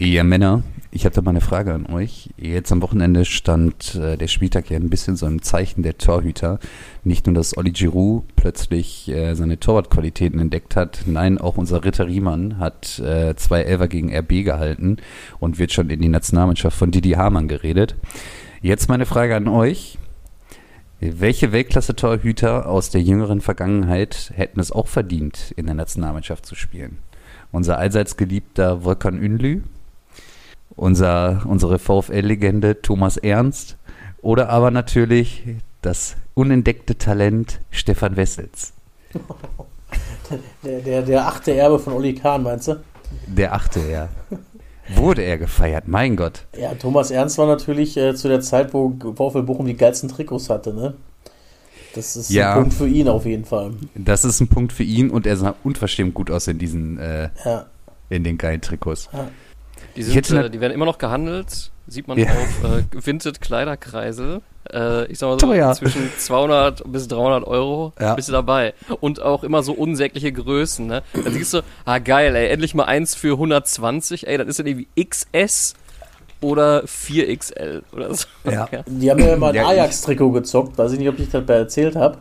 Ihr Männer, ich da mal eine Frage an euch. Jetzt am Wochenende stand äh, der Spieltag ja ein bisschen so im Zeichen der Torhüter. Nicht nur, dass Olli Giroud plötzlich äh, seine Torwartqualitäten entdeckt hat, nein, auch unser Ritter Riemann hat äh, zwei Elfer gegen RB gehalten und wird schon in die Nationalmannschaft von Didi Hamann geredet. Jetzt meine Frage an euch. Welche Weltklasse-Torhüter aus der jüngeren Vergangenheit hätten es auch verdient, in der Nationalmannschaft zu spielen? Unser allseits geliebter Volkan Ünlü, unser, unsere VfL-Legende Thomas Ernst oder aber natürlich das unentdeckte Talent Stefan Wessels. Der, der, der achte Erbe von Oli Kahn, meinst du? Der achte, ja. Wurde er gefeiert, mein Gott. Ja, Thomas Ernst war natürlich äh, zu der Zeit, wo VfL Bochum die geilsten Trikots hatte, ne? Das ist Ja. ein Punkt für ihn auf jeden Fall. Das ist ein Punkt für ihn und er sah unverschämt gut aus in diesen, äh, Ja. in den geilen Trikots. Die, sind, hätte äh, die werden immer noch gehandelt, sieht man Ja. auf äh, Vinted Kleiderkreisel. Äh, ich sag mal so, Teuer. zwischen 200 bis 300 Euro Ja. bist du dabei. Und auch immer so unsägliche Größen, ne? Dann siehst du, ah geil, ey, endlich mal eins für 120, ey, dann ist dann irgendwie XS oder 4XL oder so. Ja. ja. Die haben ja mal ein Ajax-Trikot gezockt, weiß ich nicht, ob ich das erzählt habe.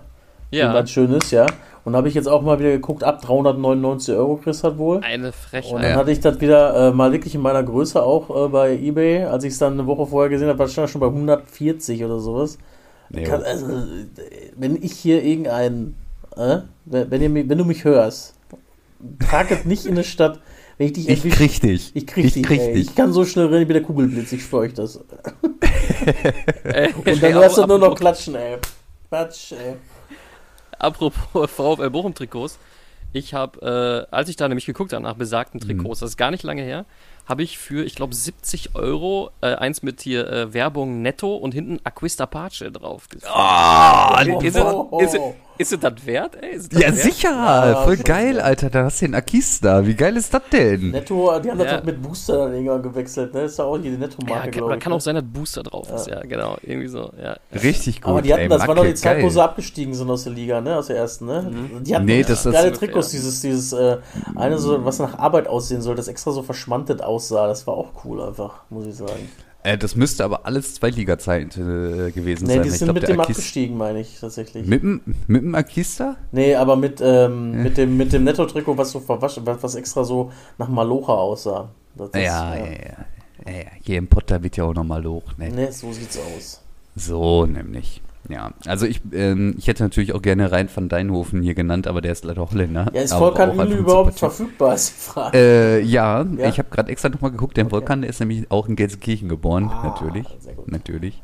Ja, Was schönes, ja. Und habe ich jetzt auch mal wieder geguckt, ab 399 Euro kriegst du das wohl. eine Und Frechheit. dann Ja. hatte ich das wieder äh, mal wirklich in meiner Größe auch äh, bei Ebay. Als ich es dann eine Woche vorher gesehen habe, war es schon bei 140 oder sowas. Nee, Kann, also, äh, wenn ich hier irgendeinen, äh, wenn, ihr, wenn du mich hörst, trag es nicht in eine Stadt. Wenn ich dich ich erwisch- krieg dich. ich krieg ich dich, krieg dich. Ich kann so schnell rennen wie der Kugelblitz, ich schwöre euch das. Und dann hörst du nur noch klatschen, ey. Klatsch, ey. Apropos VfL Bochum Trikots. Ich habe, äh, als ich da nämlich geguckt habe nach besagten Trikots, das ist gar nicht lange her, habe ich für, ich glaube, 70 Euro äh, eins mit hier äh, Werbung netto und hinten Aquista Pace drauf. Ah, es, oh, ist, oh. ist es das wert, ey? Ist das ja, wert? sicher. Ja, Voll geil, geil. Alter. Da hast du den Akista. Wie geil ist das denn? Netto, die haben das Ja. doch mit Booster dann irgendwann gewechselt, ne? Ist ja auch hier die Ja, Netto-Marke, kann, glaube oder ich. kann ne? auch sein, dass Booster drauf ist, ja, genau. Irgendwie so, ja. Richtig gut. Aber die hatten, ey, das war doch Macke, die Zeit, wo geil. sie abgestiegen sind aus der Liga, ne? Aus der ersten, ne? Die hatten Nee, das ist- geile das- Trikots, ja. dieses, dieses, äh, eine so, was nach Arbeit aussehen soll, das extra so verschmantet aussah. Das war auch cool einfach, muss ich sagen. Äh, das müsste aber alles Zweitliga-Zeit äh, gewesen Nee, sein. die Ich sind glaub, mit dem Akis- abgestiegen, meine ich, tatsächlich. Mit dem, mit dem Akista? Nee, aber mit, ähm, mit dem, mit dem Netto-Trikot, was so verwaschen, was, extra so nach Malocha aussah. Das ist, Ja, ja, ja. ja, ja. Hier im Potter wird ja auch nochmal hoch. Ne? Ne, so sieht's aus. So nämlich. Ja, also ich, ähm, ich hätte natürlich auch gerne Rein van Deinhofen hier genannt, aber der ist leider Holländer. Ja, ist Volkan ein überhaupt verfügbar, ist die Frage. Äh, ja, Ja? ich habe gerade extra nochmal geguckt, der Volkan, der ist nämlich auch in Gelsenkirchen geboren, Ah, natürlich. sehr gut. Natürlich.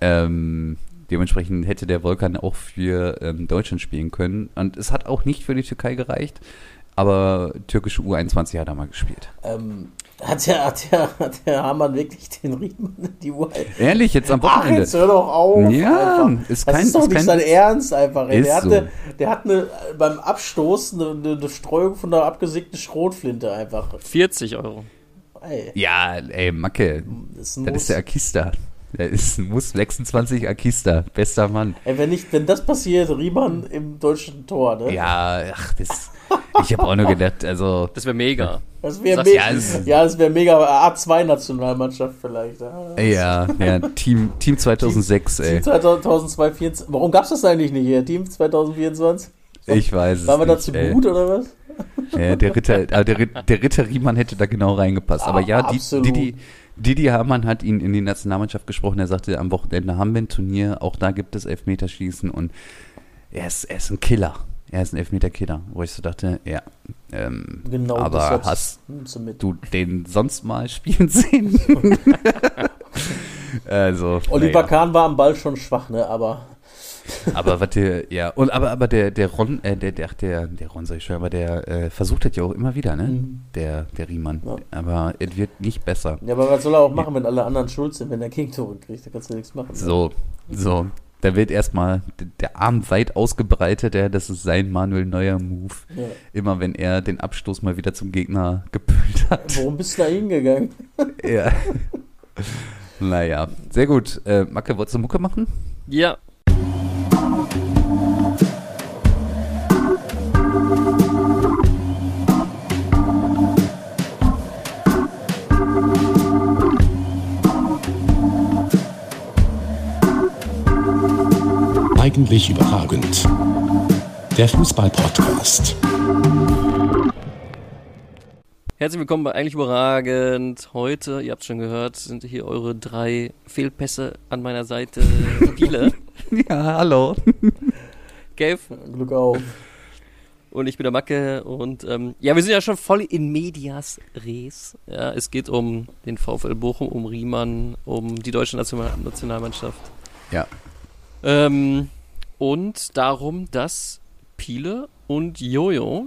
Ähm, dementsprechend hätte der Volkan auch für ähm, Deutschland spielen können. Und es hat auch nicht für die Türkei gereicht, aber türkische U21 hat er mal gespielt. Ähm, hat der, hat der, hat der Hamann wirklich den Riemen in die Uhr? Ehrlich, jetzt am Ach, Wochenende. jetzt hör doch auf. Ja, einfach. ist das kein- ist doch ist nicht kein- sein Ernst einfach. Ey. Ist Der, so. hatte, der hat eine, beim Abstoß eine, eine, eine Streuung von einer abgesägten Schrotflinte einfach. 40 Euro. Ey, Ja, ey, Macke, das das ist der Akista. Der ist ein Muss 26 Akista, bester Mann. Ey, wenn, nicht, wenn das passiert, Riemann im deutschen Tor, ne? Ja, ach, das. Ich habe auch nur gedacht, also. Das wäre mega. Das wäre mega. ja, Ja, es- das wäre mega. A2-Nationalmannschaft vielleicht. Ja. Ja, ja, Team, Team 2006, ey. Team 2024. Warum gab's das eigentlich nicht hier? Team 2024? Ich weiß es Waren wir da nicht, zu ey. gut oder was? Ja, der Ritter, der, der Ritter Riemann hätte da genau reingepasst. Aber ja, die, absolut. Didi, Didi Hamann hat ihn in die Nationalmannschaft gesprochen. Er sagte, am Wochenende haben wir ein Turnier, auch da gibt es Elfmeterschießen und er ist, er ist ein Killer. Er ist ein Elfmeter-Killer. Wo ich so dachte, ja. Ähm, Genau, aber hast mit. du den sonst mal spielen sehen? also. Oliver naja. Kahn war am Ball schon schwach, ne? Aber Aber was der, ja, und aber, aber der, der Ron, äh, der, der, der, der Ron sag ich schon, aber der äh, versucht das ja auch immer wieder, ne? Mhm. Der, der Riemann. Ja. Aber es wird nicht besser. ja, aber was soll er auch machen, wenn alle anderen schuld sind, wenn er Gegentore kriegt? Da kannst du nichts machen. ne? So, so. Da wird erstmal der Arm weit ausgebreitet, ja, das ist sein Manuel Neuer Move. Ja. Immer wenn er den Abstoß mal wieder zum Gegner gepült hat. Warum bist du da hingegangen? ja. Naja, sehr gut. Äh, Macke, wolltest du Mucke machen? Ja. Eigentlich überragend. Der Fußball-Podcast. Herzlich willkommen bei Eigentlich Überragend. Heute, ihr habt schon gehört, sind hier eure drei Fehlpässe an meiner Seite. Spiele. Ja, hallo. Gabe Glück auf. und ich bin der Macke. Und ähm, ja, wir sind ja schon voll in Medias Res. Ja, es geht um den VfL Bochum, um Riemann, um die deutsche National Nationalmannschaft. Ja. Ähm, und darum, dass Piele und Jojo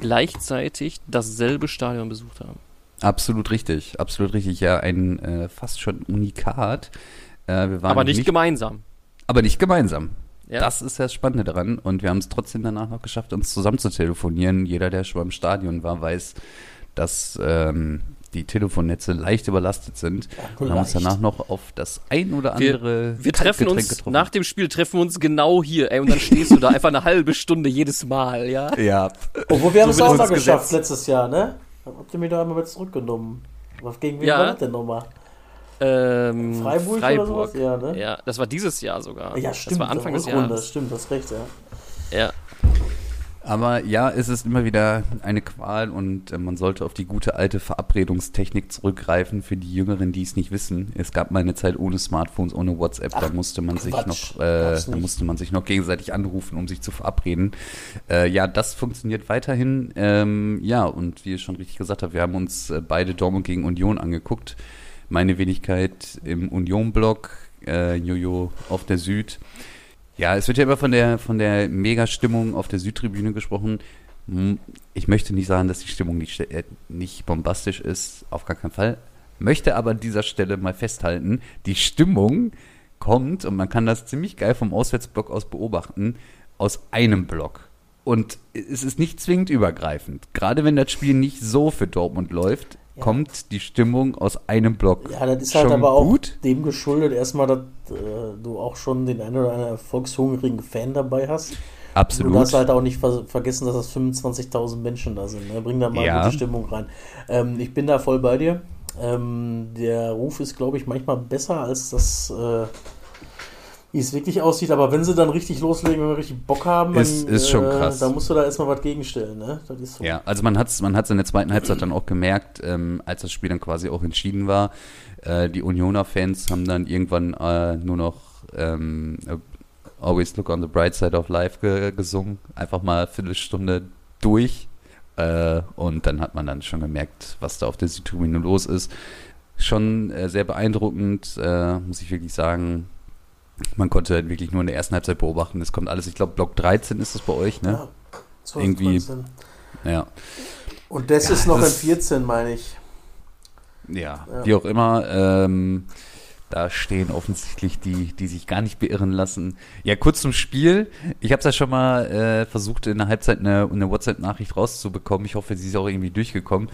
gleichzeitig dasselbe Stadion besucht haben. Absolut richtig, absolut richtig. Ja, ein äh, fast schon Unikat. Äh, wir waren Aber nicht, gemeinsam. aber nicht gemeinsam. Ja. Das ist das Spannende daran. Und wir haben es trotzdem danach noch geschafft, uns zusammen zu telefonieren. Jeder, der schon beim Stadion war, weiß, dass ähm, die Telefonnetze leicht überlastet sind. Wir haben uns danach noch auf das ein oder Wir, andere wir treffen Kaltgetränk uns getroffen. nach dem Spiel treffen wir uns genau hier, ey, und dann stehst du da einfach eine halbe Stunde jedes Mal, ja. Ja, Obwohl wir haben So es auch mal geschafft gesetzt. letztes Jahr, ne? Habt ihr mich doch einmal wieder zurückgenommen. Was gegen wen Ja. war das denn nochmal? Ähm, Freiburg, oder sowas? Ja, ne? Ja, das war dieses Jahr sogar. Ja, stimmt. Das war Anfang des Jahres. Stimmt, das recht, ja. Ja. Aber ja, es ist immer wieder eine Qual und äh, man sollte auf die gute alte Verabredungstechnik zurückgreifen für die Jüngeren, die es nicht wissen. Es gab mal eine Zeit ohne Smartphones, ohne WhatsApp, da Ach, musste man sich Quatsch, noch, äh, da musste man sich noch gegenseitig anrufen, um sich zu verabreden. Äh, ja, das funktioniert weiterhin. Ähm, ja, und wie ihr schon richtig gesagt habt, wir haben uns äh, beide Dortmund gegen Union angeguckt. Meine Wenigkeit im Union-Block, äh, Jojo auf der Süd. Ja, es wird ja immer von der, von der Mega-Stimmung auf der Südtribüne gesprochen. Hm, Ich möchte nicht sagen, dass die Stimmung nicht, äh, nicht bombastisch ist, auf gar keinen Fall. Möchte aber an dieser Stelle mal festhalten, die Stimmung kommt, und man kann das ziemlich geil vom Auswärtsblock aus beobachten, aus einem Block. Und es ist nicht zwingend übergreifend. Gerade wenn das Spiel nicht so für Dortmund läuft, Ja. kommt die Stimmung aus einem Block. Ja, das ist halt aber auch gut. dem geschuldet, erstmal, dass äh, du auch schon den einen oder anderen erfolgshungrigen Fan dabei hast. Absolut. Du darfst halt auch nicht ver vergessen, dass das 25.000 Menschen da sind. Ne? Bring da mal Ja. gute Stimmung rein. Ähm, ich bin da voll bei dir. Ähm, der Ruf ist, glaube ich, manchmal besser als das, äh, wie es wirklich aussieht. Aber wenn sie dann richtig loslegen, wenn wir richtig Bock haben, Ist- ist schon krass. da musst du da erstmal was gegenstellen. Ne? So. Ja, also man hat es man hat's in der zweiten Halbzeit dann auch gemerkt, ähm, als das Spiel dann quasi auch entschieden war. Äh, die Unioner-Fans haben dann irgendwann äh, nur noch ähm, Always Look on the Bright Side of Life ge gesungen. Einfach mal eine Viertelstunde durch. Äh, und dann hat man dann schon gemerkt, was da auf der Südtribüne los ist. Schon äh, sehr beeindruckend, äh, muss ich wirklich sagen. Man konnte halt wirklich nur in der ersten Halbzeit beobachten. Es kommt alles, ich glaube, Block 13 ist das bei euch, ne? Ja, 12, Irgendwie- 13. Ja. Und das Ja, ist noch das- in 14, meine ich. Ja, Ja. wie auch immer. Ähm, da stehen offensichtlich die, die sich gar nicht beirren lassen. Ja, kurz zum Spiel. Ich habe es ja schon mal äh, versucht, in der Halbzeit eine, eine WhatsApp-Nachricht rauszubekommen. Ich hoffe, sie ist auch irgendwie durchgekommen.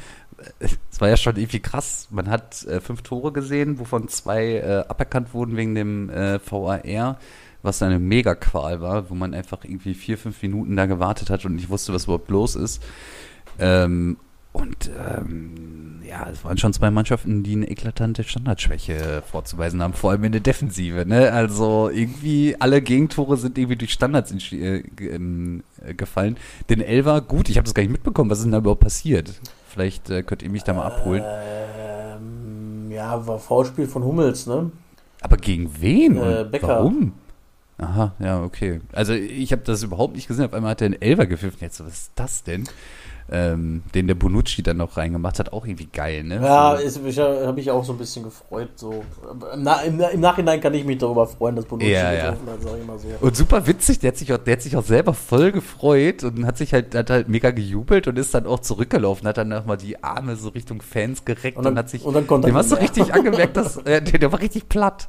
Es war ja schon irgendwie krass. Man hat äh, fünf Tore gesehen, wovon zwei äh, aberkannt wurden wegen dem äh, VAR, was eine Mega-Qual war, wo man einfach irgendwie vier, fünf Minuten da gewartet hat und nicht wusste, was überhaupt los ist. Ähm, und ähm, ja, es waren schon zwei Mannschaften, die eine eklatante Standardschwäche vorzuweisen haben, vor allem in der Defensive. Ne? Also irgendwie alle Gegentore sind irgendwie durch Standards in, äh, ähm, äh, gefallen. Den Elver, gut, ich habe das gar nicht mitbekommen, was ist denn da überhaupt passiert? Vielleicht äh, könnt ihr mich da mal abholen. Ähm, ja, war V-Spiel von Hummels, ne? Aber gegen wen? äh, Becker. Warum? Aha, ja, okay. Also ich habe das überhaupt nicht gesehen. Auf einmal hat er einen Elver gepfiffen. Jetzt, was ist das denn? Ähm, den der Bonucci dann noch reingemacht hat, auch irgendwie geil, ne? Ja, so, habe ich auch so ein bisschen gefreut. So. Im, Na, im, Im Nachhinein kann ich mich darüber freuen, dass Bonucci Ja, ja. getroffen hat, sag ich mal so. und super witzig, der hat, sich auch, der hat sich auch selber voll gefreut und hat sich halt, hat halt mega gejubelt und ist dann auch zurückgelaufen, hat dann nochmal die Arme so Richtung Fans gereckt und, Und dann- hat sich, und dann konnte dem hast du richtig angemerkt, dass, äh, der, der war richtig platt.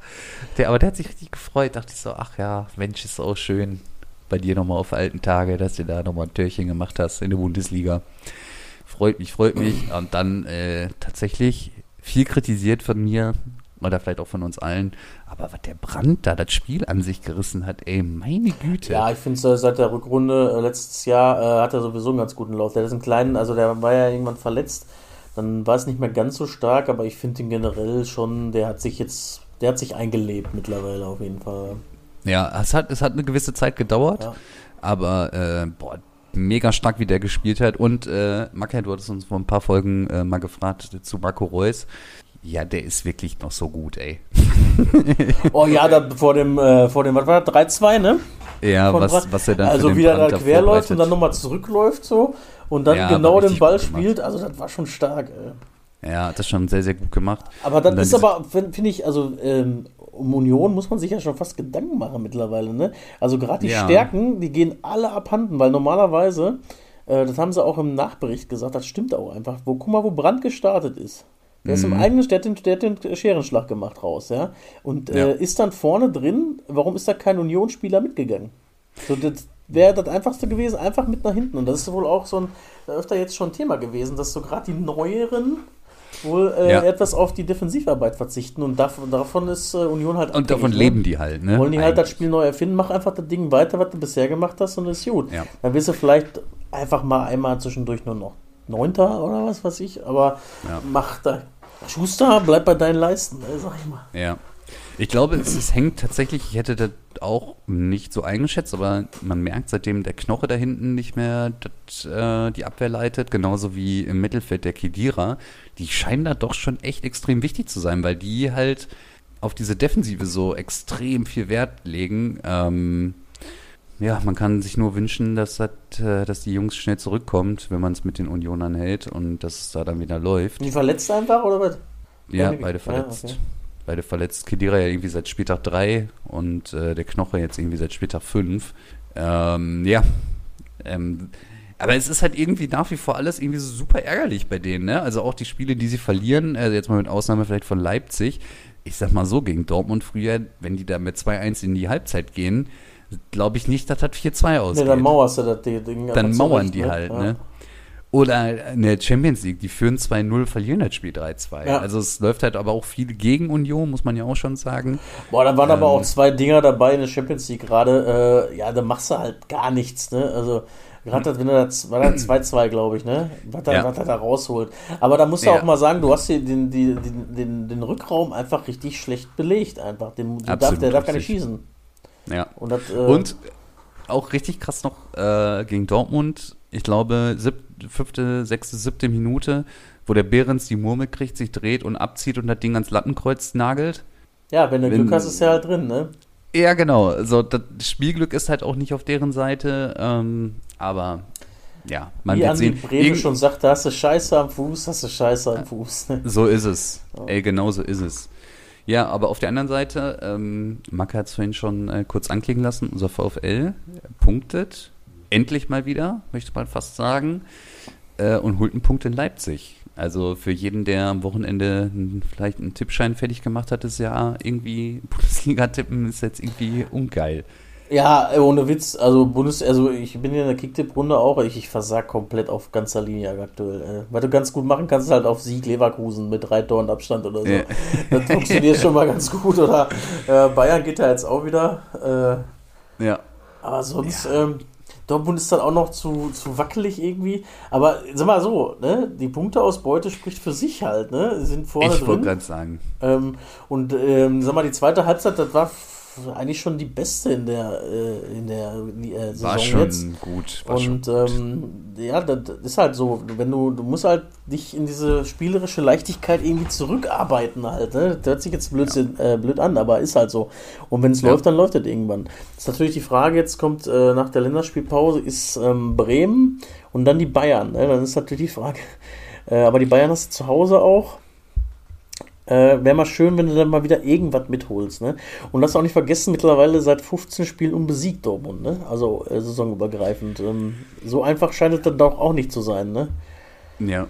Der, aber der hat sich richtig gefreut, dachte ich so, ach ja, Mensch, ist auch schön bei dir nochmal auf alten Tage, dass du da nochmal ein Türchen gemacht hast in der Bundesliga. Freut mich, freut mich. Und dann äh, tatsächlich viel kritisiert von mir oder vielleicht auch von uns allen. Aber was der Brand da das Spiel an sich gerissen hat, ey, meine Güte. Ja, ich finde seit der Rückrunde äh, letztes Jahr äh, hat er sowieso einen ganz guten Lauf. Der ist einen kleinen, also der war ja irgendwann verletzt. Dann war es nicht mehr ganz so stark, aber ich finde ihn generell schon, der hat sich jetzt, der hat sich eingelebt mittlerweile auf jeden Fall. Ja, es hat, es hat eine gewisse Zeit gedauert, Ja. aber äh, boah, mega stark, wie der gespielt hat. Und äh, Macke, du hattest uns vor ein paar Folgen äh, mal gefragt zu Marco Reus. Ja, der ist wirklich noch so gut, ey. Oh ja, da vor dem, äh, vor dem, was war das, 3-2, ne? Ja, Von was, was er dann Also für den wie er da Panther quer läuft vorbereitet. und dann nochmal zurückläuft so und dann Ja, genau den Ball spielt. Also das war schon stark. Ey. Ja, hat das schon sehr, sehr gut gemacht. Aber das dann ist aber, finde find ich, also ähm, um Union muss man sich ja schon fast Gedanken machen mittlerweile. Ne? Also gerade die Ja. Stärken, die gehen alle abhanden, weil normalerweise, äh, das haben sie auch im Nachbericht gesagt, das stimmt auch einfach. Wo, guck mal, wo Brand gestartet ist. Der ist im Mhm. eigenen, hat, den, Scherenschlag gemacht raus, ja. Und Ja. äh, ist dann vorne drin, warum ist da kein Unionsspieler mitgegangen? So, das wäre das einfachste gewesen, einfach mit nach hinten. Und das ist wohl auch so ein, öfter jetzt schon Thema gewesen, dass so gerade die Neueren wohl äh, Ja. etwas auf die Defensivarbeit verzichten und davon, davon ist äh, Union halt Und davon abhängig, leben ne? die halt, ne? Wollen die halt das Eigentlich. Spiel neu erfinden, mach einfach das Ding weiter, was du bisher gemacht hast und ist gut. Ja. Dann wirst du vielleicht einfach mal einmal zwischendurch nur noch Neunter oder was weiß ich, aber Ja. mach da. Schuster, bleib bei deinen Leisten, äh, sag ich mal. Ja. Ich glaube, es, es hängt tatsächlich, ich hätte das auch nicht so eingeschätzt, aber man merkt, seitdem der Knoche da hinten nicht mehr das, äh, die Abwehr leitet, genauso wie im Mittelfeld der Kedira, die scheinen da doch schon echt extrem wichtig zu sein, weil die halt auf diese Defensive so extrem viel Wert legen. Ähm, ja, man kann sich nur wünschen, dass, das, äh, dass die Jungs schnell zurückkommt, wenn man es mit den Unionern hält und dass es da dann wieder läuft. Die verletzt einfach oder was? Ja, beide ja, verletzt. okay. Beide verletzt. Kedira ja irgendwie seit Spieltag 3 und äh, der Knoche jetzt irgendwie seit Spieltag 5. Ähm, ja. Ähm, aber es ist halt irgendwie nach wie vor alles irgendwie so super ärgerlich bei denen, ne? Also auch die Spiele, die sie verlieren, also jetzt mal mit Ausnahme vielleicht von Leipzig. Ich sag mal so, gegen Dortmund früher, wenn die da mit 2-1 in die Halbzeit gehen, glaube ich nicht, dass das 4-2 Ne, ausgeht. dann mauerst du das Ding. Dann mauern die halt, Ja. ne? Oder in der Champions League, die führen 2-0, verlieren das Spiel 3-2. Ja. Also es läuft halt aber auch viel gegen Union, muss man ja auch schon sagen. Boah, da waren aber Ähm. auch zwei Dinger dabei in der Champions League gerade. Äh, ja, da machst du halt gar nichts, ne? Also, gerade wenn du das, war da 2-2, glaube ich, ne? Was, er- Ja. was er da rausholt. Aber da musst du Ja. auch mal sagen, du hast hier den, den, den, den Rückraum einfach richtig schlecht belegt, einfach. Den, darf, der darf gar nicht schießen. Ja. Und, das, äh, Und auch richtig krass noch äh, gegen Dortmund, ich glaube, sieb, fünfte, sechste, siebte Minute, wo der Behrens die Murmel kriegt, sich dreht und abzieht und das Ding ans Lattenkreuz nagelt. ja, wenn du wenn- Glück hast, ist er halt drin, ne? Ja, genau. Also das Spielglück ist halt auch nicht auf deren Seite, ähm, aber ja, man Wie wird Andi sehen. Irgend- schon sagte, hast du Scheiße am Fuß, hast du Scheiße am Fuß. Ne? So ist es. Ey, genau so ist es. Ja, aber auf der anderen Seite, ähm, Macke hat es vorhin schon äh, kurz anklingen lassen, unser VfL punktet endlich mal wieder, möchte man fast sagen, äh, und holt einen Punkt in Leipzig. Also für jeden, der am Wochenende vielleicht einen Tippschein fertig gemacht hat, ist ja irgendwie Bundesliga-Tippen ist jetzt irgendwie ungeil. Ja, ohne Witz, also Bundes, also ich bin in der Kicktipp-Runde auch, ich, ich versag komplett auf ganzer Linie aktuell. Äh, was du ganz gut machen kannst, ist halt auf Sieg Leverkusen mit drei Toren Abstand oder so. Ja. Das funktioniert schon mal ganz gut. Oder äh, Bayern geht da jetzt auch wieder. Äh, Ja. aber sonst, ähm, Dortmund ist dann auch noch zu, zu wackelig irgendwie. Aber sag mal so, ne? Die Punkteausbeute spricht für sich halt, ne? Sie Sind vorne Ich wollte drin. gerade sagen. Ähm, und ähm, sag mal, die zweite Halbzeit, das war eigentlich schon die beste in der, äh, in der äh, Saison War schon jetzt. gut. War schon Und gut. ähm, ja, das das ist halt so, wenn du, du musst halt dich in diese spielerische Leichtigkeit irgendwie zurückarbeiten halt. Ne? Das hört sich jetzt blöd, äh, blöd an, aber ist halt so. Und wenn es Ja. läuft, dann läuft es irgendwann. Das ist natürlich die Frage, jetzt kommt äh, nach der Länderspielpause, ist ähm, Bremen und dann die Bayern. Ne? Dann ist natürlich die Frage, äh, aber die Bayern hast du zu Hause auch. Äh, Wäre mal schön, wenn du dann mal wieder irgendwas mitholst. Ne? Und lass auch nicht vergessen, mittlerweile seit 15 Spielen unbesiegt Dortmund. Ne? Also äh, saisonübergreifend. Ähm, so einfach scheint es dann doch auch nicht zu sein. Ne? ja.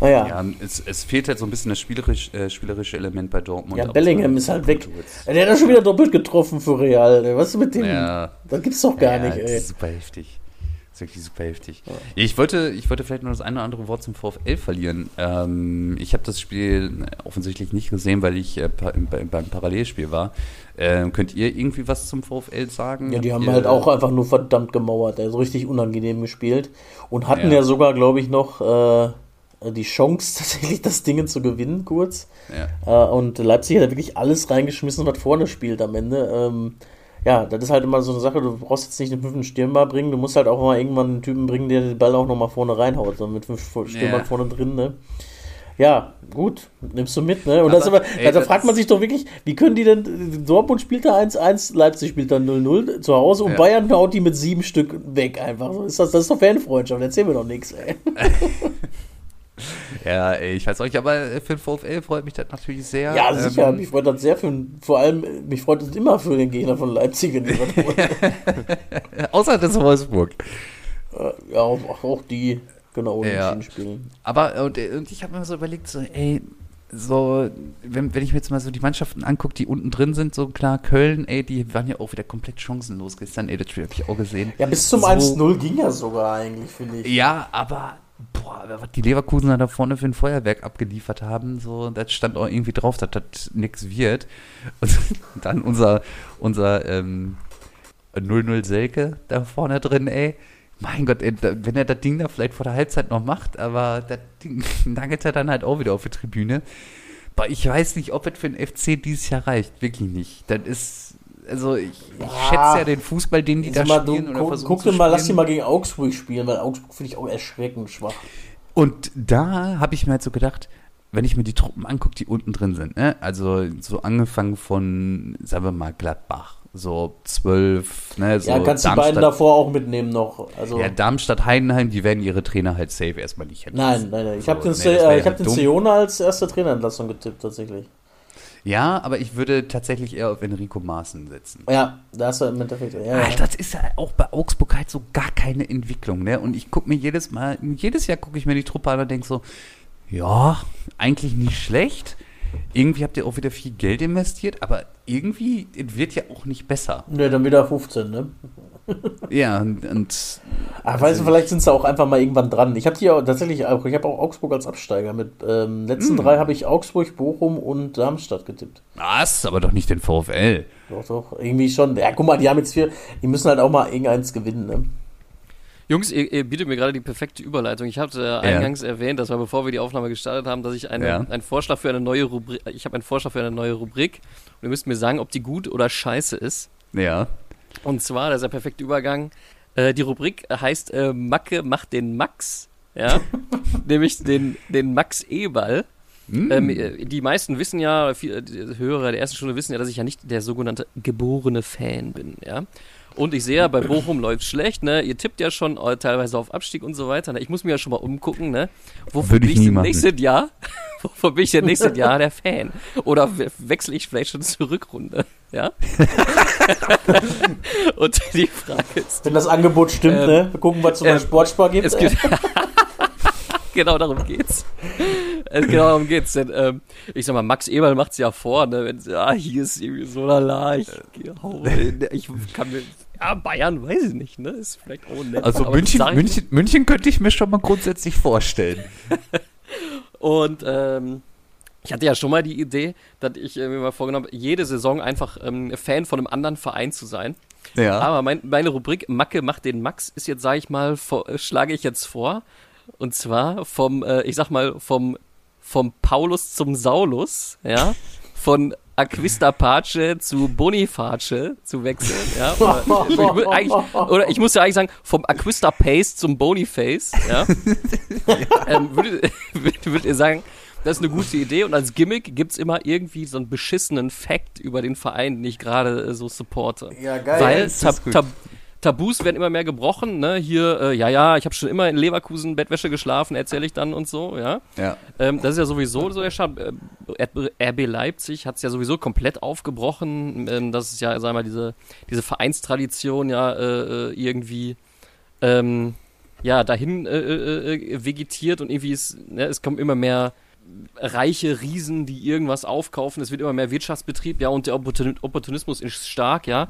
Naja, Ja, es, es fehlt halt so ein bisschen das spielerisch, äh, spielerische Element bei Dortmund. ja, Bellingham ist halt weg. Der hat ja schon wieder doppelt getroffen für Real. Was ist mit dem? Ja. Das gibt's doch gar ja, nicht, Das ey. ist super heftig. Das ist wirklich super heftig. Ich, wollte, ich wollte vielleicht noch das eine oder andere Wort zum VfL verlieren. Ähm, ich habe das Spiel offensichtlich nicht gesehen, weil ich äh, pa- bei, beim Parallelspiel war. Ähm, könnt ihr irgendwie was zum VfL sagen? Ja, die haben ihr- halt auch einfach nur verdammt gemauert, also richtig unangenehm gespielt. Und hatten Ja. ja, sogar, glaube ich, noch äh, die Chance, tatsächlich das Ding zu gewinnen, kurz. Ja. Äh, und Leipzig hat wirklich alles reingeschmissen, was vorne spielt am Ende. Ja, das ist halt immer so eine Sache, du brauchst jetzt nicht einen fünften Stürmer bringen, du musst halt auch mal irgendwann einen Typen bringen, der den Ball auch nochmal vorne reinhaut, so mit fünf Stürmern Ja. vorne drin, ne? Ja, gut, nimmst du mit, ne? Und das ist Aber, aber, ey, da, da das fragt man sich doch wirklich, wie können die denn, Dortmund spielt da 1-1, Leipzig spielt da 0-0 zu Hause und Ja. Bayern haut die mit sieben Stück weg einfach. Ist das, das ist doch Fanfreundschaft, erzähl mir doch nichts, ey. Ja, ey, ich weiß auch nicht, aber äh, für den VfL freut mich das natürlich sehr. Ja, sicher, Ähm, mich freut das sehr für, vor allem, äh, mich freut es immer für den Gegner von Leipzig, wenn die was außer das Wolfsburg. Äh, ja, auch, auch die, genau, Ja. spielen. Aber und, und ich habe mir so überlegt, so, ey, so, wenn, wenn ich mir jetzt mal so die Mannschaften angucke, die unten drin sind, so klar, Köln, ey, die waren ja auch wieder komplett chancenlos gestern, ey, das Spiel habe ich auch gesehen. Ja, bis zum So- 1-0 ging ja sogar eigentlich, finde ich. Ja, aber was die Leverkusener da vorne für ein Feuerwerk abgeliefert haben, so, das stand auch irgendwie drauf, dass das nichts wird. Und dann unser, unser ähm, 0-0 Selke da vorne drin, ey. Mein Gott, ey, wenn er das Ding da vielleicht vor der Halbzeit noch macht, aber das Ding nagelt er dann halt auch wieder auf die Tribüne. Aber ich weiß nicht, ob es für den FC dieses Jahr reicht. Wirklich nicht. Das ist, also ich, ich schätze ja den Fußball, den die da mal, du, spielen oder guck, versuchen guck dir mal, lass die mal gegen Augsburg spielen, weil Augsburg finde ich auch erschreckend schwach. Und da habe ich mir halt so gedacht, wenn ich mir die Truppen angucke, die unten drin sind, ne? also so angefangen von, sagen wir mal, Gladbach, so zwölf, ne? so ja, kannst die beiden davor auch mitnehmen noch. Also, Ja, Darmstadt, Heidenheim, die werden ihre Trainer halt safe erstmal nicht hätten. nein, nein, nein. Ich So, habe den, nee, äh, ja hab halt den. Seona als erste Trainerentlassung getippt, tatsächlich. Ja, aber ich würde tatsächlich eher auf Enrico Maaßen setzen. Ja, da hast du im Endeffekt. Ja. Alter, das ist ja auch bei Augsburg halt so gar keine Entwicklung, ne? Und ich gucke mir jedes Mal, jedes Jahr gucke ich mir die Truppe an und denke so, ja, eigentlich nicht schlecht. Irgendwie habt ihr auch wieder viel Geld investiert, aber irgendwie es wird ja auch nicht besser. Ne, dann wieder 15, ne? Ja, und, und Ach, weißt du, vielleicht sind sie auch einfach mal irgendwann dran. Ich habe hier auch tatsächlich auch, ich habe auch Augsburg als Absteiger. Mit ähm, letzten Hm. drei habe ich Augsburg, Bochum und Darmstadt getippt. was, aber doch nicht den VfL. Doch, doch, irgendwie schon. Ja, guck mal, die haben jetzt vier, die müssen halt auch mal irgendeins gewinnen, ne? Jungs, ihr, ihr bietet mir gerade die perfekte Überleitung. Ich hatte äh, eingangs erwähnt, dass wir, bevor wir die Aufnahme gestartet haben, dass ich eine, Ja. einen Vorschlag für eine neue Rubrik, ich habe einen Vorschlag für eine neue Rubrik und ihr müsst mir sagen, ob die gut oder scheiße ist. Ja. Und zwar, das ist der perfekte Übergang. Äh, die Rubrik heißt äh, Macke macht den Max, ja, nämlich den, den Max E-Ball. Hm. Ähm, äh, die meisten wissen ja, viele die Hörer der ersten Stunde wissen ja, dass ich ja nicht der sogenannte geborene Fan bin, ja. Und ich sehe ja, bei Bochum läuft schlecht, ne? Ihr tippt ja schon äh, teilweise auf Abstieg und so weiter. Ne? Ich muss mir ja schon mal umgucken, ne? Wovon Würde ich bin ich nie denn machen. nächstes Jahr? Wovon bin ich denn nächstes Jahr der Fan? Oder we- wechsle ich vielleicht schon zur Rückrunde? Ja? und die Frage ist, Wenn das Angebot stimmt, Ähm, ne? Wir gucken, was es zum ähm, Sportspar gibt. es gibt. genau darum geht's. Es, genau darum geht's. Denn, ähm, ich sag mal, Max Eberl macht's ja vor, ne? Wenn ah, hier ist irgendwie so lala, ich, hau rein. ich kann mir. Ja, Bayern weiß ich nicht, ne? Ist vielleicht auch nett. Also München. München, München könnte ich mir schon mal grundsätzlich vorstellen. Und ähm, ich hatte ja schon mal die Idee, dass ich äh, mir mal vorgenommen habe, jede Saison einfach ähm, Fan von einem anderen Verein zu sein. Ja. Aber mein, meine Rubrik Macke macht den Max ist jetzt, sage ich mal, vor, äh, schlage ich jetzt vor. Und zwar vom, äh, ich sag mal, vom, vom Paulus zum Saulus, ja, von Aquista Pace zu Boniface zu wechseln, ja. Oder ich, oder ich muss ja eigentlich sagen, vom Aquista Pace zum Boniface, ja. ähm, würdet, würdet, ihr sagen, das ist eine gute Idee und als Gimmick gibt's immer irgendwie so einen beschissenen Fact über den Verein, den ich gerade äh, so supporte. ja, geil. Weil Tab. Tab Tabus werden immer mehr gebrochen, ne? Hier, äh, ja, ja, ich habe schon immer in Leverkusen Bettwäsche geschlafen, erzähle ich dann und so, ja. ja. Ähm, das ist ja sowieso so der Schaden. Äh, RB Leipzig hat es ja sowieso komplett aufgebrochen. Ähm, das ist ja, sag mal, diese, diese Vereinstradition ja äh, äh, irgendwie ähm, ja, dahin äh, äh, vegetiert und irgendwie ist, ne, es kommen immer mehr reiche Riesen, die irgendwas aufkaufen. Es wird immer mehr Wirtschaftsbetrieb, ja, und der Opportun Opportunismus ist stark, ja.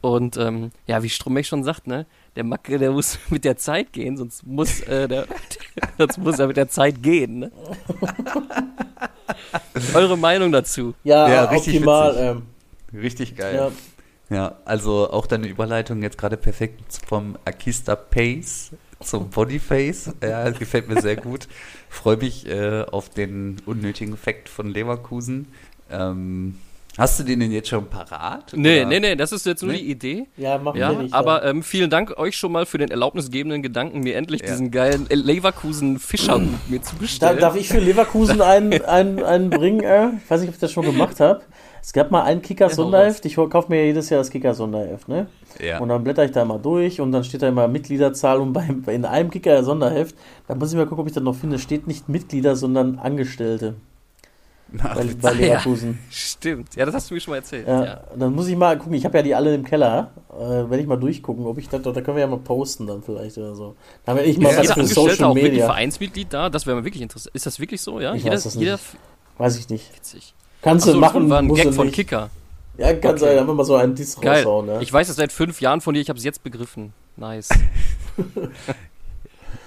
Und ähm, ja, wie Strombeck schon sagt, ne, der Macke, der muss mit der Zeit gehen, sonst muss, äh, der, sonst muss er mit der Zeit gehen. Ne? Eure Meinung dazu? ja, Ja, richtig optimal. Ähm, Richtig geil. ja. Ja, also auch deine Überleitung jetzt gerade perfekt vom Akista Pace zum Bodyface. Ja, gefällt mir sehr gut. Freue mich äh, auf den unnötigen Effekt von Leverkusen. Ähm, Hast du den denn jetzt schon parat? Nee, oder? nee, nee, das ist jetzt nur Nee? die Idee. Ja, machen Ja, wir nicht. aber ähm, vielen Dank euch schon mal für den erlaubnisgebenden Gedanken, mir endlich Ja. diesen geilen Leverkusen Fischerhut mir zu da, bestellen. darf ich für Leverkusen einen, einen, einen bringen? Äh? Ich weiß nicht, ob ich das schon gemacht habe. Es gab mal ein Kicker-Sonderheft. Ich kaufe mir ja jedes Jahr das Kicker-Sonderheft, ne? Ja. Und dann blätter ich da mal durch und dann steht da immer Mitgliederzahl und beim, in einem Kicker-Sonderheft, da muss ich mal gucken, ob ich das noch finde, steht nicht Mitglieder, sondern Angestellte Ach, bei, bei Ah, ja. Leverkusen. Stimmt, ja, das hast du mir schon mal erzählt. Ja. Ja. Dann muss ich mal gucken, ich habe ja die alle im Keller, äh, werde ich mal durchgucken, ob ich das, da können wir ja mal posten dann vielleicht oder so. Dann werde ich mal Ist was für Social auch wirklich Media. Vereinsmitglied da? Das wäre mal wirklich interessant. Ist das wirklich so? Ja, Ich jeder, weiß das nicht. jeder Weiß ich nicht. witzig. Kannst Achso, du das machen, war ein Gag du von nicht. Kicker. Ja, kann Okay. sein, einfach mal so einen Diss Geil. raushauen, ja. Ich weiß das seit fünf Jahren von dir, ich habe es jetzt begriffen. Nice.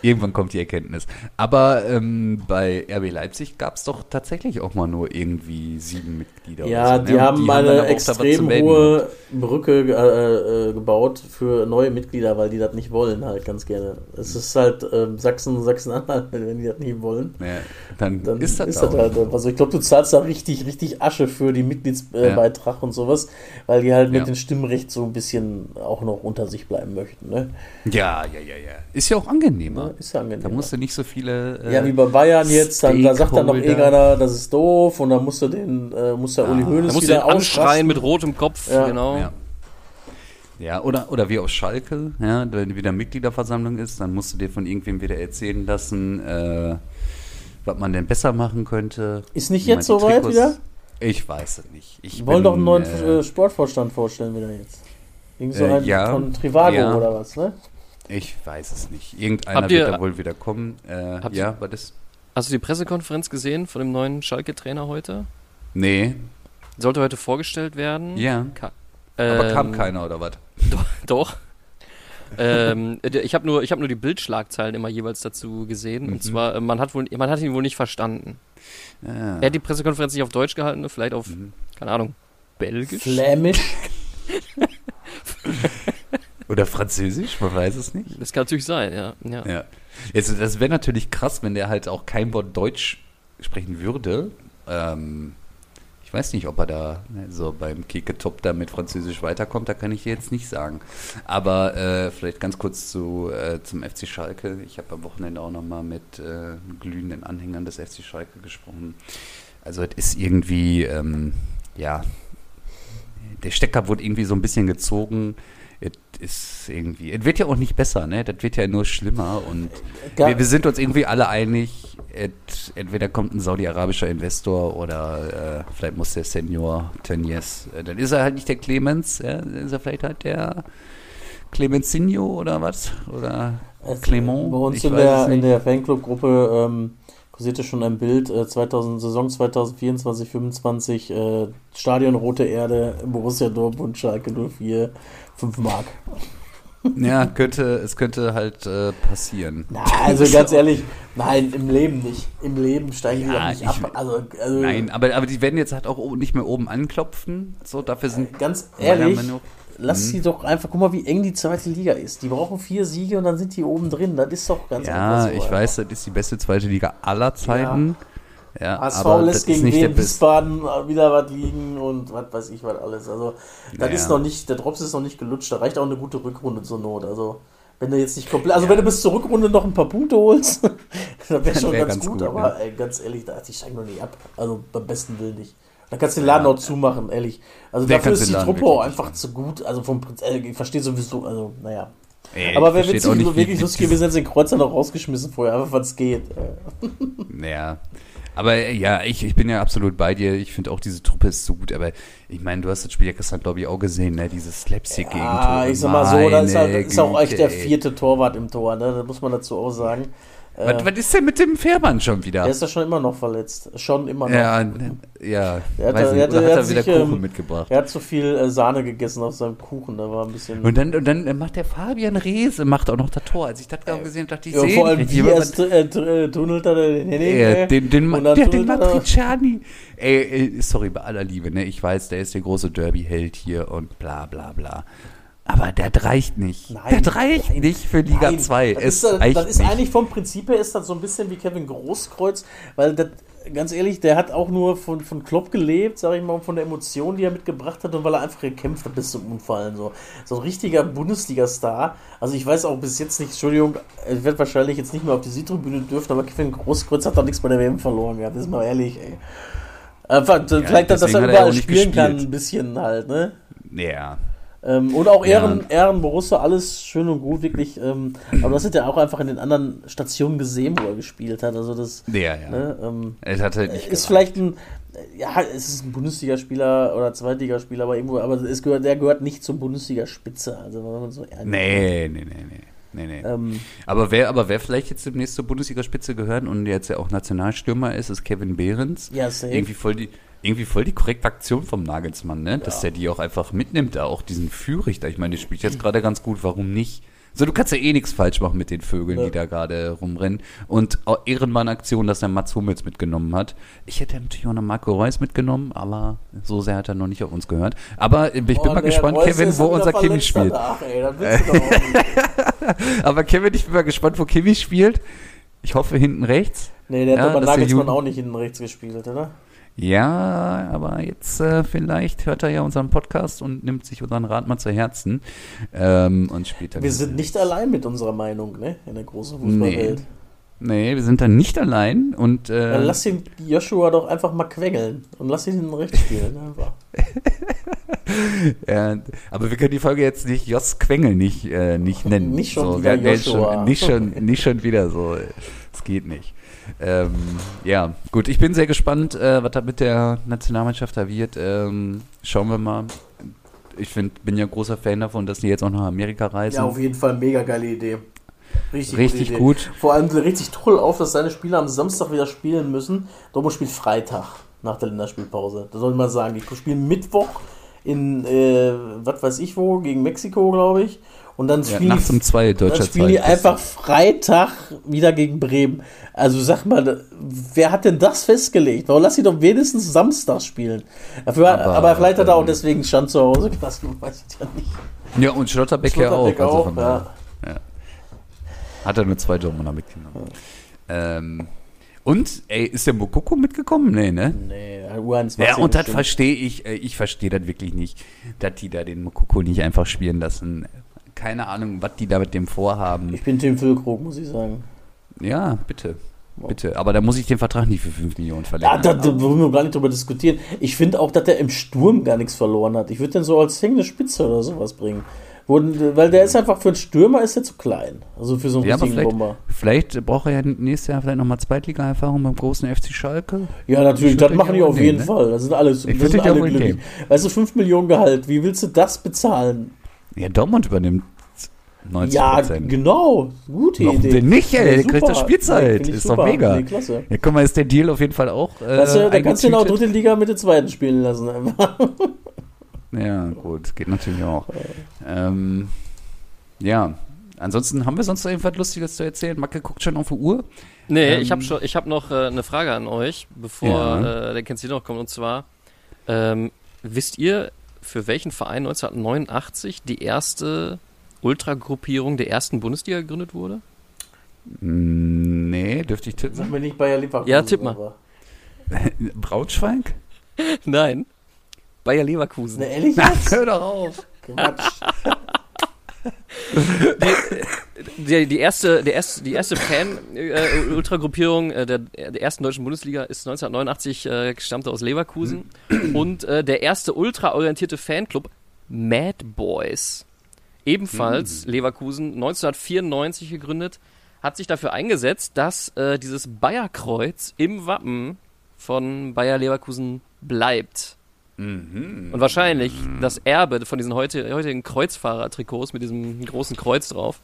Irgendwann kommt die Erkenntnis. Aber ähm, bei RB Leipzig gab es doch tatsächlich auch mal nur irgendwie sieben Mitglieder. Ja, so, die ne? Und haben dann eine extrem hohe Brücke äh, äh, gebaut für neue Mitglieder, weil die das nicht wollen halt ganz gerne. Es ist halt ähm, Sachsen, Sachsen-Anhalt, wenn die das nicht wollen. Ja, dann, Dann ist das, ist das halt. Also ich glaube, du zahlst da richtig, richtig Asche für die Mitgliedsbeitrag und sowas, weil die halt mit Ja. dem Stimmrecht so ein bisschen auch noch unter sich bleiben möchten. Ne? Ja, ja, ja, ja. Ist ja auch angenehmer. Ja, ist ja angenehm. Da musst du nicht so viele. Äh, ja, wie bei Bayern jetzt, dann, da sagt dann noch Stakeholder. irgendeiner, das ist doof und dann musst du den, äh, muss der Uli Ah. Hoeneß musst du wieder den anschreien ausrasten. mit rotem Kopf, Ja. genau. Ja. Ja, oder, oder wie auf Schalke, ja, wenn wieder Mitgliederversammlung ist, dann musst du dir von irgendwem wieder erzählen lassen, äh, was man denn besser machen könnte. Ist nicht jetzt soweit wieder? Ich weiß es nicht. Ich wollen doch einen neuen äh, äh, Sportvorstand vorstellen wieder jetzt. Irgend so Äh, ein ja. von Trivago Ja. oder was, ne? Ich weiß es nicht. Irgendeiner Habt ihr- wird da wohl wieder kommen. Äh, Habt- ja, was ist? Hast du die Pressekonferenz gesehen von dem neuen Schalke-Trainer heute? Nee, Sollte heute vorgestellt werden. ja. Ka Aber kam Ähm, keiner oder was? Doch. ähm, der- ich habe nur, ich hab nur die Bildschlagzeilen immer jeweils dazu gesehen. Mhm. Und zwar, äh, man hat, wohl, man hat ihn wohl nicht verstanden. Ja. Er hat die Pressekonferenz nicht auf Deutsch gehalten, vielleicht auf, Mhm. keine Ahnung, Belgisch? Flämisch. Oder Französisch, man weiß es nicht. Das kann natürlich sein, ja. ja. Ja. Jetzt, das wäre natürlich krass, wenn der halt auch kein Wort Deutsch sprechen würde. Ähm, ich weiß nicht, ob er da ne, so beim Keke-Top da mit Französisch weiterkommt, da kann ich dir jetzt nicht sagen. Aber äh, vielleicht ganz kurz zu, äh, zum FC Schalke. Ich habe am Wochenende auch nochmal mit äh, glühenden Anhängern des FC Schalke gesprochen. Also es ist irgendwie, ähm, ja, der Stecker wurde irgendwie so ein bisschen gezogen. Es ist irgendwie, es wird ja auch nicht besser, ne? Das wird ja nur schlimmer und wir, wir sind uns irgendwie alle einig, et, entweder kommt ein saudi-arabischer Investor oder äh, vielleicht muss der Senior Tönnies, äh, dann ist er halt nicht der Clemens, ja, dann ist er vielleicht halt der Clemenzinho oder was? Oder Also, Clement? Bei uns in der, in der Fanclub-Gruppe ähm, kursierte schon ein Bild, äh, 2000, Saison 2024, 25, äh, Stadion Rote Erde, Borussia Dortmund, Schalke 04, 5 Mark. Ja, könnte, es könnte halt äh, passieren. Na, also ganz ehrlich, nein, im Leben nicht. Im Leben steigen die Ja, doch nicht ich- ab. Also, also Nein, aber, aber die werden jetzt halt auch nicht mehr oben anklopfen. So, dafür sind ganz meiner ehrlich, Meinung- lass Mhm. sie doch einfach, guck mal, wie eng die zweite Liga ist. Die brauchen vier Siege und dann sind die oben drin. Das ist doch ganz Ja, einfach so. ich weiß, das ist die beste zweite Liga aller Zeiten. Ja, HSV aber lässt gegen beste. Wiesbaden wieder was liegen und was weiß ich was alles. Also, das Naja. ist noch nicht, der Drops ist noch nicht gelutscht. Da reicht auch eine gute Rückrunde zur Not. Also, wenn du jetzt nicht komplett, also Ja. wenn du bis zur Rückrunde noch ein paar Punkte holst, dann wäre schon wär ganz, ganz gut. gut, aber ja. ey, ganz ehrlich, da die steigen noch nicht ab. Also, beim besten Willen nicht. Da kannst du den Laden auch zumachen, ehrlich. Also, Der dafür ist die Truppe auch einfach zu gut. Also, vom Prinzip, äh, ich verstehe sowieso, also, naja. Ey, aber wäre witzig, nicht, wirklich wie lustig gewesen, hätten sie den Kreuzer noch rausgeschmissen vorher, einfach was geht. Ja. Aber äh, ja, ich, ich bin ja absolut bei dir. Ich finde auch, diese Truppe ist so gut. Aber ich meine, du hast das Spiel ja gestern, glaube ich, auch gesehen, ne? Dieses slapstick gegen Ah, ich sag mal so, da ist, halt, ist auch echt der vierte Torwart im Tor, ne? Das muss man dazu auch sagen. Was, was ist denn mit dem Fährmann schon wieder? Der ist ja schon immer noch verletzt. Schon immer noch. ja, n- ja. Er hat- weiß er nicht, hat- er hat er wieder sich, Kuchen ähm, mitgebracht? Er hat zu viel äh, Sahne gegessen auf seinem Kuchen, da war ein bisschen. Und dann, und dann macht der Fabian Rehse, macht auch noch das Tor. Als ich das gerade gesehen habe, dachte ich, ja, vor allem wie aber er was- t- äh, äh, tunnelt er den Henning. Äh, äh, den, den, und der, den Matriciani. Ey, ey, sorry, bei aller Liebe, ne? Ich weiß, der ist der große Derby-Held hier und bla bla bla. Aber das reicht nicht. Nein, das reicht nein, nicht für Liga Nein, 2. Das Es ist, das, ist eigentlich vom Prinzip her ist das so ein bisschen wie Kevin Großkreuz, weil das, ganz ehrlich, der hat auch nur von, von Klopp gelebt, sag ich mal, und von der Emotion, die er mitgebracht hat und weil er einfach gekämpft hat bis zum Umfallen. So, so ein richtiger Bundesliga-Star. Also ich weiß auch bis jetzt nicht, Entschuldigung, er wird wahrscheinlich jetzt nicht mehr auf die Südtribüne dürfen, aber Kevin Großkreuz hat doch nichts bei der WM verloren gehabt, ist mal ehrlich, ey. Einfach, vielleicht, dass er er überall spielen kann, gespielt. ein bisschen halt, ne? Ja. Ähm, und auch Ja. Ehren, Ehren Borussia, alles schön und gut, wirklich. Ähm, aber das hat er auch einfach in den anderen Stationen gesehen, wo er gespielt hat. Also das Ja, ja. ne, ähm, Es hat halt nicht ist gereicht. vielleicht ein, ja, es ist ein Bundesligaspieler oder Zweitligaspieler, aber irgendwo, aber es gehört, der gehört nicht zur Bundesliga-Spitze. Also wenn man so ehrlich Nee, nee, nee, nee. nee, nee. Ähm, aber, wer, aber wer vielleicht jetzt demnächst zur Bundesligaspitze gehört und jetzt ja auch Nationalstürmer ist, ist Kevin Behrens. ja, safe. Irgendwie voll die, irgendwie voll die korrekte Aktion vom Nagelsmann, ne? Dass der die auch einfach mitnimmt, da auch diesen Führichter. Ich meine, der spielt jetzt gerade ganz gut, warum nicht? So, du kannst ja eh nichts falsch machen mit den Vögeln, Ja. die da gerade rumrennen. Und Ehrenmann-Aktion, dass er Mats Hummels mitgenommen hat. Ich hätte natürlich auch noch Marco Reus mitgenommen, aber so sehr hat er noch nicht auf uns gehört. Aber ich bin Oh, mal gespannt, Reus Kevin, wo unser Kimi spielt. danach, ey. Aber Kevin, ich bin mal gespannt, wo Kimi spielt. Ich hoffe hinten rechts. Nee, der hat Ja, aber Nagelsmann auch nicht hinten rechts gespielt, oder? Ja, aber jetzt äh, vielleicht hört er ja unseren Podcast und nimmt sich unseren Rat mal zu Herzen ähm, und spielt dann. Wir sind nicht allein mit unserer Meinung, ne? In der großen Fußballwelt. Nee, wir sind dann nicht allein und äh, Dann lass den Joshua doch einfach mal quengeln und lass ihn rechts spielen. Einfach. äh, aber wir können die Folge jetzt nicht Jos Quengel nicht, äh, nicht nennen. Nicht schon so, wieder Joshua. Schon, nicht, schon, nicht schon wieder so. Es geht nicht. Ähm, ja, gut, ich bin sehr gespannt, äh, was da mit der Nationalmannschaft da wird. Ähm, schauen wir mal. Ich find, bin ja großer Fan davon, dass die jetzt auch nach Amerika reisen. Ja, auf jeden Fall mega geile Idee. Richtig, Richtig gut. Vor allem sich toll auf, dass seine Spieler am Samstag wieder spielen müssen. Dortmund spielt Freitag nach der Länderspielpause. Da soll man sagen, die spielen Mittwoch in, äh, was weiß ich wo, gegen Mexiko, glaube ich. Und dann ja, spielen, nachts um zwei die, dann deutscher spielen die Zeit. einfach Freitag wieder gegen Bremen. Also sag mal, wer hat denn das festgelegt? Warum lass sie doch wenigstens Samstag spielen? Dafür, aber, Aber, vielleicht hat er auch ähm, deswegen Stand zu Hause gelassen, weiß ich ja nicht. Ja, und Schlotterbeck, ja auch. Schlotterbeck Also auch, von ja. daher, Hat er nur zwei Dortmunder mitgenommen. Ähm, und, ey, ist der Mokoko mitgekommen? Nee, ne? Nee, U21 Ja, und das verstehe ich, äh, ich verstehe das wirklich nicht, dass die da den Mokoko nicht einfach spielen lassen. Keine Ahnung, was die da mit dem vorhaben. Ich bin Tim Füllkrug, muss ich sagen. Ja, bitte. Bitte. Aber da muss ich den Vertrag nicht für 5 Millionen Ja, verlängern. da, da wollen wir gar nicht drüber diskutieren. Ich finde auch, dass der im Sturm gar nichts verloren hat. Ich würde den so als hängende Spitze oder sowas bringen. Wo- Weil der ist einfach für einen Stürmer ist der zu klein. Also für so einen ja, richtigen vielleicht, Bomber. vielleicht braucht er ja nächstes Jahr vielleicht nochmal Zweitliga-Erfahrung beim großen FC Schalke. Ja, natürlich, Ich das machen die auf nehmen, jeden ne? Fall. Das sind alle, das sind alle glücklich. Weißt du, 5 Millionen Gehalt, wie willst du das bezahlen? Ja, Dortmund übernimmt 90 Ja, genau. Gute Warum Idee. denn nicht, ey? Ja, Der kriegt doch Spielzeit. Nee, ist super. doch mega. Nee, klasse. Ja, guck mal, ist der Deal auf jeden Fall auch. Äh, Weißt du, da kannst du ihn auch dritte Liga mit der zweiten spielen lassen. Einfach. Ja, gut, geht natürlich auch. Ähm, ja, ansonsten haben wir sonst noch irgendwas Lustiges zu erzählen. Macke guckt schon auf die Uhr. Nee, Ähm, ich habe schon, ich habe noch äh, eine Frage an euch, bevor Ja. äh, der Kenzi noch kommt. Und zwar, ähm, wisst ihr, für welchen Verein 1989 die erste Ultragruppierung der ersten Bundesliga gegründet wurde? Nee, dürfte ich Sag tippen? mir nicht Bayer Leverkusen. Ja, tipp mal. aber- Braunschweig? Nein. Bayer Leverkusen. Ne, ehrlich jetzt? Hör doch auf. Quatsch. Die, die erste, der erste, die erste Fan-Ultragruppierung äh, der, der ersten deutschen Bundesliga ist 1989 äh, gestammte aus Leverkusen. Und äh, der erste ultraorientierte Fanclub Mad Boys, ebenfalls Leverkusen, 1994 gegründet, hat sich dafür eingesetzt, dass äh, dieses Bayerkreuz im Wappen von Bayer Leverkusen bleibt. Mhm. Und wahrscheinlich das Erbe von diesen heute, heutigen Kreuzfahrer-Trikots mit diesem großen Kreuz drauf.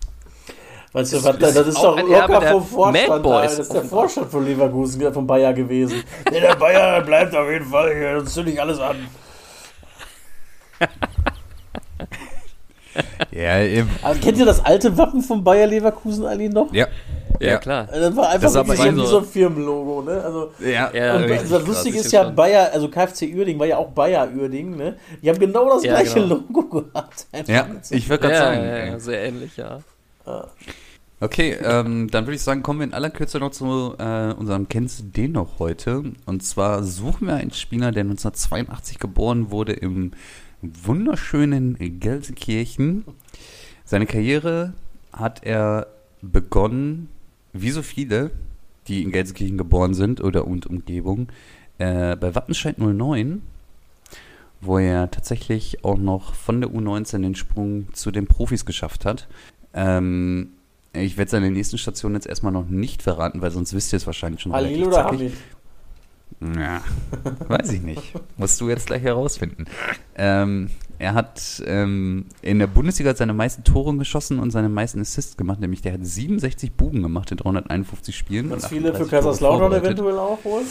Weißt du, was, das ist auch doch ein locker vom Vorstand. Mad Boys. da. Das ist der Vorstand von Leverkusen, von Bayer gewesen. Nee, der Bayer bleibt auf jeden Fall hier, sonst zünde ich alles an. Ja, eben. Aber kennt ihr das alte Wappen von Bayer Leverkusen eigentlich noch? Ja. Ja, Ja. klar. Das war einfach Das so, wie so- so ein Firmenlogo, ne? Also, Ja, Ja, und richtig das Lustige ist ja, schon- Bayer, also KFC Uerding war ja auch Bayer Uerding, ne? Die haben genau das Ja, gleiche genau. Logo gehabt. Ja ich würde gerade Ja, sagen. ja, sehr ähnlich, ja. Okay, ähm, dann würde ich sagen, kommen wir in aller Kürze noch zu äh, unserem Kennst du den noch heute? Und zwar suchen wir einen Spieler, der 1982 geboren wurde im wunderschönen Gelsenkirchen. Seine Karriere hat er begonnen, wie so viele, die in Gelsenkirchen geboren sind oder und Umgebung, äh, bei Wattenscheid 09, wo er tatsächlich auch noch von der U19 den Sprung zu den Profis geschafft hat. Ähm, ich werde seine nächsten Stationen jetzt erstmal noch nicht verraten, weil sonst wisst ihr es wahrscheinlich schon Halil oder. Hamid? Ja, weiß ich nicht. Musst du jetzt gleich herausfinden. Ähm, er hat ähm, in der Bundesliga seine meisten Tore geschossen und seine meisten Assists gemacht, nämlich der hat 67 Buben gemacht in 351 Spielen. Ganz viele für 38 Tore Kaiserslautern eventuell auch wohl.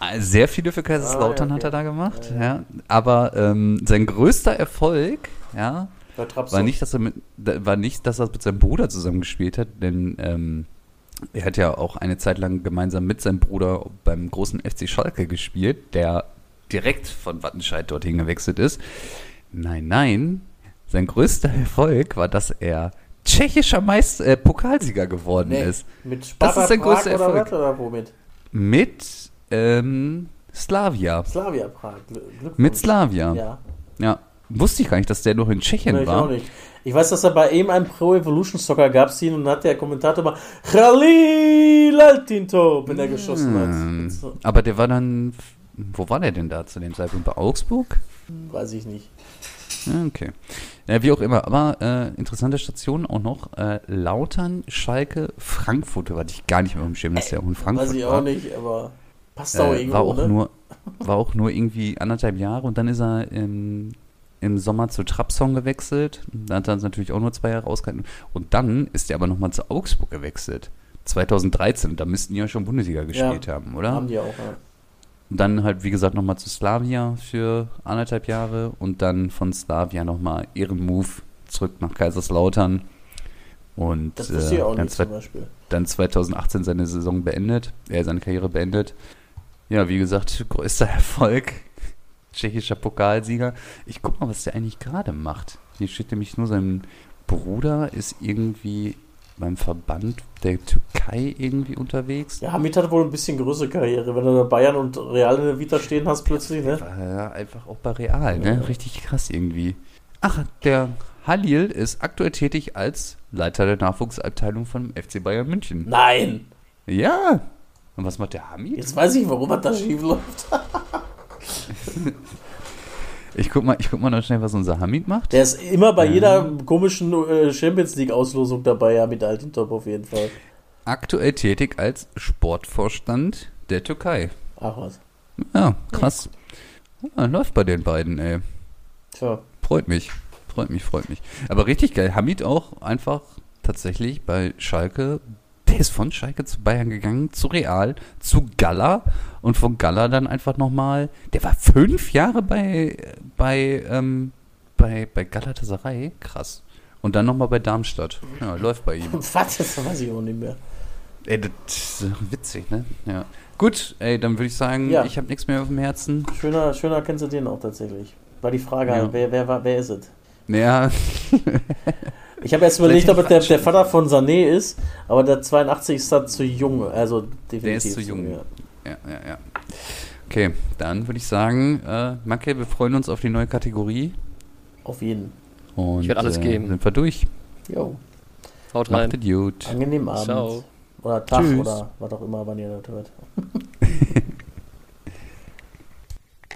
Äh, Sehr viele für Kaiserslautern Ah, ja, hat er okay. da gemacht, Ja, ja. Aber ähm, sein größter Erfolg, ja, war nicht, dass er mit, war nicht, dass er mit seinem Bruder zusammengespielt hat, denn ähm, er hat ja auch eine Zeit lang gemeinsam mit seinem Bruder beim großen FC Schalke gespielt, der direkt von Wattenscheid dorthin gewechselt ist. Nein, nein, sein größter Erfolg war, dass er tschechischer Meister, äh, Pokalsieger geworden Nee, ist. mit Sparta ist sein Prag größter oder Erfolg. was? Oder womit? Mit ähm, Slavia. Slavia Prag. Gl- Glückwunsch. Mit Slavia. Ja. Ja. Wusste ich gar nicht, dass der noch in Tschechien Nee, ich war. auch nicht. Ich weiß, dass er bei ihm einen Pro Evolution Soccer gab es ihn und hat der Kommentator mal Khalil Altintop, wenn er geschossen Hm. hat. So, Aber der war dann. Wo war der denn da zu dem Zeitpunkt? Bei Augsburg? weiß ich nicht. Ja, okay. Ja, wie auch immer. Aber äh, interessante Station auch noch. Äh, Lautern, Schalke, Frankfurt. Da hatte ich gar nicht mehr im Schirm, dass der auch in Frankfurt weiß ich war. auch nicht, aber passt auch Äh, irgendwo, war, auch ne? nur, war auch nur irgendwie anderthalb Jahre und dann ist er im, im Sommer zu Trabzon gewechselt. Da hat er natürlich auch nur zwei Jahre ausgehalten. Und dann ist er aber nochmal zu Augsburg gewechselt. 2013. Da müssten die ja schon Bundesliga gespielt haben, oder? Haben die auch, ja. Und dann halt, wie gesagt, nochmal zu Slavia für anderthalb Jahre und dann von Slavia nochmal ihren Move zurück nach Kaiserslautern. Und Das ich äh, auch dann, nicht zum Beispiel. dann 2018 seine Saison beendet, er seine Karriere beendet. Ja, wie gesagt, größter Erfolg, tschechischer Pokalsieger. Ich guck mal, was der eigentlich gerade macht. Hier steht nämlich nur sein Bruder ist irgendwie beim Verband der Türkei irgendwie unterwegs. Ja, Hamid hat wohl ein bisschen größere Karriere, wenn du Bayern und Real in der Vita stehen hast plötzlich, ne? Ja einfach auch bei Real, ne? Richtig krass irgendwie. Ach, der Halil ist aktuell tätig als Leiter der Nachwuchsabteilung von FC Bayern München. Nein! Ja. Und was macht der Hamid? Jetzt weiß ich, warum was da schief läuft. Ich guck mal, ich guck mal noch schnell, was unser Hamid macht. Der ist immer bei jeder komischen äh, Champions League-Auslosung dabei, ja, mit Altintop auf jeden Fall. Aktuell tätig als Sportvorstand der Türkei. Ach was. Ja, krass. Ja, läuft bei den beiden, ey. Tja. Freut mich. Freut mich, freut mich. Aber richtig geil. Hamid auch einfach tatsächlich bei Schalke. Der ist von Schalke zu Bayern gegangen, zu Real, zu Gala und von Gala dann einfach nochmal. Der war fünf Jahre bei, bei, ähm, bei, bei Galatasaray. Krass. Und dann nochmal bei Darmstadt. Ja, läuft bei ihm. Was? Das weiß ich auch nicht mehr. Ey, das ist witzig, ne? Ja. Gut, ey, dann würde ich sagen, Ja. ich habe nichts mehr auf dem Herzen. Schöner, schöner kennst du den auch tatsächlich. War die Frage Ja. halt, wer, wer, war, wer ist es? Ja, Ich habe erst überlegt, ob es der, der Vater von Sané ist, aber der 82 ist da zu jung. Also definitiv. Der ist zu jung. ja. Ja, ja, ja. Okay, dann würde ich sagen, äh, Macke, wir freuen uns auf die neue Kategorie. Auf jeden. Und Ich werd alles äh, geben. sind wir durch. Jo. Haut rein. Macht gut. Angenehmen Abend. Ciao. Oder Tag Tschüss. oder was auch immer, wann ihr das hört.